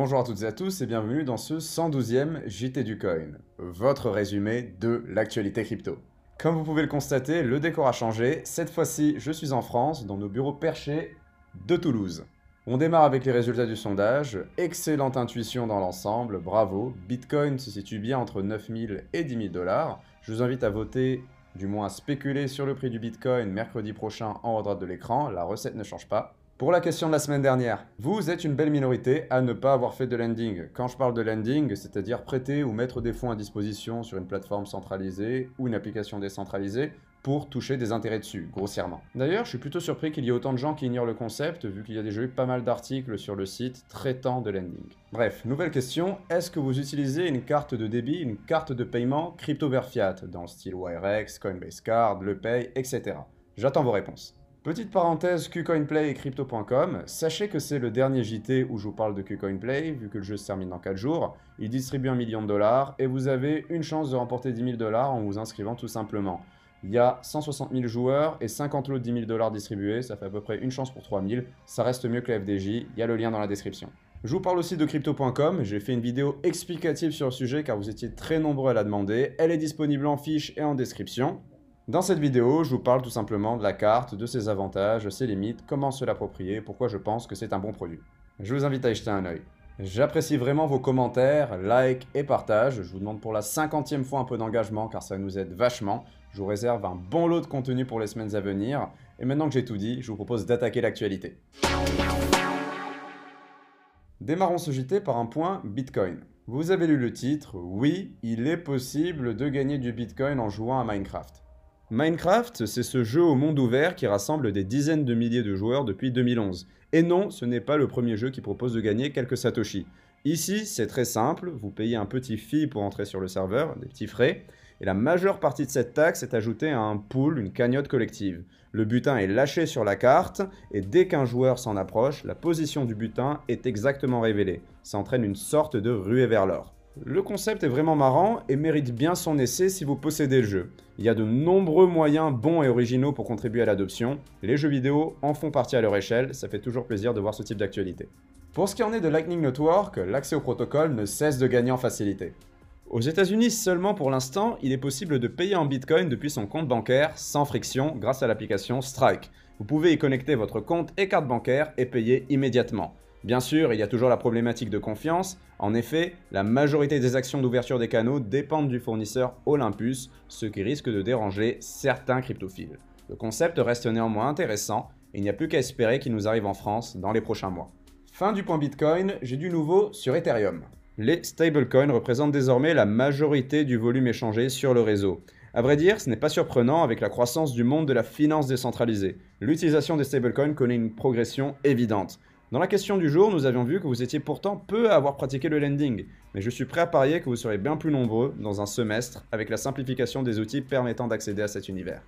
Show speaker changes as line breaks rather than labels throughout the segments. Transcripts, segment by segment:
Bonjour à toutes et à tous et bienvenue dans ce 112e JT du Coin, votre résumé de l'actualité crypto. Comme vous pouvez le constater, le décor a changé. Cette fois-ci, je suis en France, dans nos bureaux perchés de Toulouse. On démarre avec les résultats du sondage. Excellente intuition dans l'ensemble, bravo. Bitcoin se situe bien entre 9000 et 10 000 dollars. Je vous invite à voter, du moins à spéculer sur le prix du Bitcoin mercredi prochain en haut à droite de l'écran. La recette ne change pas. Pour la question de la semaine dernière, vous êtes une belle minorité à ne pas avoir fait de lending. Quand je parle de lending, c'est-à-dire prêter ou mettre des fonds à disposition sur une plateforme centralisée ou une application décentralisée pour toucher des intérêts dessus, grossièrement. D'ailleurs, je suis plutôt surpris qu'il y ait autant de gens qui ignorent le concept, vu qu'il y a déjà eu pas mal d'articles sur le site traitant de lending. Bref, nouvelle question, est-ce que vous utilisez une carte de débit, une carte de paiement crypto vers fiat, dans le style Wirex, Coinbase Card, LePay, etc. J'attends vos réponses. Petite parenthèse KuCoinPlay et Crypto.com, sachez que c'est le dernier JT où je vous parle de KuCoinPlay, vu que le jeu se termine dans 4 jours. Il distribue un million de dollars et vous avez une chance de remporter 10 000 dollars en vous inscrivant tout simplement. Il y a 160 000 joueurs et 50 lots de 10 000 dollars distribués, ça fait à peu près une chance pour 3 000. Ça reste mieux que la FDJ, il y a le lien dans la description. Je vous parle aussi de crypto.com, j'ai fait une vidéo explicative sur le sujet car vous étiez très nombreux à la demander. Elle est disponible en fiche et en description. Dans cette vidéo, je vous parle tout simplement de la carte, de ses avantages, ses limites, comment se l'approprier, pourquoi je pense que c'est un bon produit. Je vous invite à y jeter un œil. J'apprécie vraiment vos commentaires, likes et partages. Je vous demande pour la cinquantième fois un peu d'engagement car ça nous aide vachement. Je vous réserve un bon lot de contenu pour les semaines à venir. Et maintenant que j'ai tout dit, je vous propose d'attaquer l'actualité. Démarrons ce JT par un point Bitcoin. Vous avez lu le titre, oui, il est possible de gagner du Bitcoin en jouant à Minecraft. Minecraft, c'est ce jeu au monde ouvert qui rassemble des dizaines de milliers de joueurs depuis 2011. Et non, ce n'est pas le premier jeu qui propose de gagner quelques satoshi. Ici, c'est très simple, vous payez un petit fee pour entrer sur le serveur, des petits frais, et la majeure partie de cette taxe est ajoutée à un pool, une cagnotte collective. Le butin est lâché sur la carte, et dès qu'un joueur s'en approche, la position du butin est exactement révélée. Ça entraîne une sorte de ruée vers l'or. Le concept est vraiment marrant et mérite bien son essai si vous possédez le jeu. Il y a de nombreux moyens bons et originaux pour contribuer à l'adoption. Les jeux vidéo en font partie à leur échelle, ça fait toujours plaisir de voir ce type d'actualité. Pour ce qui en est de Lightning Network, l'accès au protocole ne cesse de gagner en facilité. Aux États-Unis seulement pour l'instant, il est possible de payer en Bitcoin depuis son compte bancaire sans friction grâce à l'application Strike. Vous pouvez y connecter votre compte et carte bancaire et payer immédiatement. Bien sûr, il y a toujours la problématique de confiance. En effet, la majorité des actions d'ouverture des canaux dépendent du fournisseur Olympus, ce qui risque de déranger certains cryptophiles. Le concept reste néanmoins intéressant et il n'y a plus qu'à espérer qu'il nous arrive en France dans les prochains mois. Fin du point Bitcoin, j'ai du nouveau sur Ethereum. Les stablecoins représentent désormais la majorité du volume échangé sur le réseau. A vrai dire, ce n'est pas surprenant avec la croissance du monde de la finance décentralisée. L'utilisation des stablecoins connaît une progression évidente. Dans la question du jour, nous avions vu que vous étiez pourtant peu à avoir pratiqué le lending, mais je suis prêt à parier que vous serez bien plus nombreux dans un semestre avec la simplification des outils permettant d'accéder à cet univers.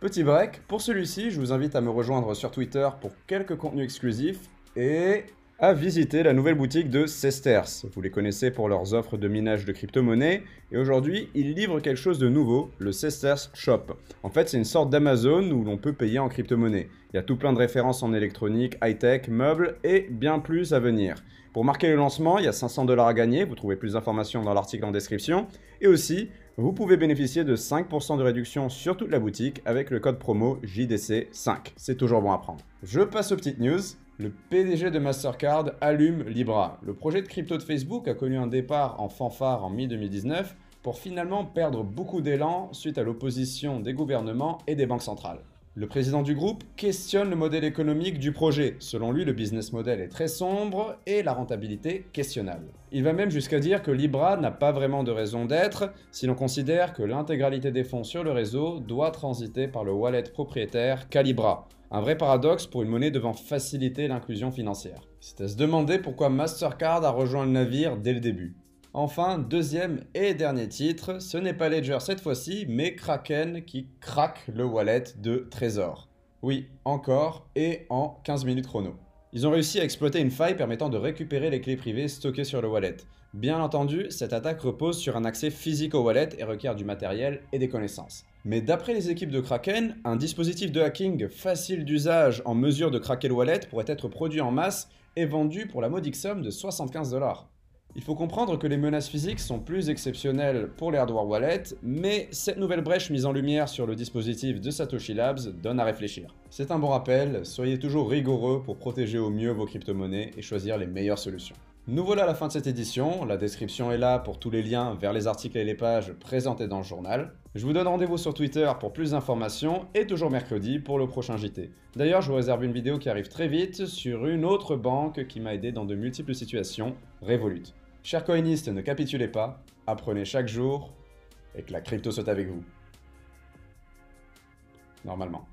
Petit break, pour celui-ci, je vous invite à me rejoindre sur Twitter pour quelques contenus exclusifs et à visiter la nouvelle boutique de Sesters. Vous les connaissez pour leurs offres de minage de crypto-monnaies et aujourd'hui, ils livrent quelque chose de nouveau, le Sesters Shop. En fait, c'est une sorte d'Amazon où l'on peut payer en crypto-monnaie. Il y a tout plein de références en électronique, high-tech, meubles et bien plus à venir. Pour marquer le lancement, il y a 500 dollars à gagner, vous trouvez plus d'informations dans l'article en description. Et aussi, vous pouvez bénéficier de 5% de réduction sur toute la boutique avec le code promo JDC5. C'est toujours bon à prendre. Je passe aux petites news. Le PDG de Mastercard allume Libra. Le projet de crypto de Facebook a connu un départ en fanfare en mi-2019 pour finalement perdre beaucoup d'élan suite à l'opposition des gouvernements et des banques centrales. Le président du groupe questionne le modèle économique du projet. Selon lui, le business model est très sombre et la rentabilité questionnable. Il va même jusqu'à dire que Libra n'a pas vraiment de raison d'être si l'on considère que l'intégralité des fonds sur le réseau doit transiter par le wallet propriétaire Calibra. Un vrai paradoxe pour une monnaie devant faciliter l'inclusion financière. C'est à se demander pourquoi Mastercard a rejoint le navire dès le début. Enfin, deuxième et dernier titre, ce n'est pas Ledger cette fois-ci, mais Kraken qui craque le wallet de Trésor. Oui, encore, et en 15 minutes chrono. Ils ont réussi à exploiter une faille permettant de récupérer les clés privées stockées sur le wallet. Bien entendu, cette attaque repose sur un accès physique au wallet et requiert du matériel et des connaissances. Mais d'après les équipes de Kraken, un dispositif de hacking facile d'usage en mesure de craquer le wallet pourrait être produit en masse et vendu pour la modique somme de 75 dollars. Il faut comprendre que les menaces physiques sont plus exceptionnelles pour les hardware wallets, mais cette nouvelle brèche mise en lumière sur le dispositif de Satoshi Labs donne à réfléchir. C'est un bon rappel, soyez toujours rigoureux pour protéger au mieux vos crypto-monnaies et choisir les meilleures solutions. Nous voilà à la fin de cette édition, la description est là pour tous les liens vers les articles et les pages présentés dans le journal. Je vous donne rendez-vous sur Twitter pour plus d'informations et toujours mercredi pour le prochain JT. D'ailleurs, je vous réserve une vidéo qui arrive très vite sur une autre banque qui m'a aidé dans de multiples situations, Revolut. Chers coinistes, ne capitulez pas, apprenez chaque jour et que la crypto soit avec vous. Normalement.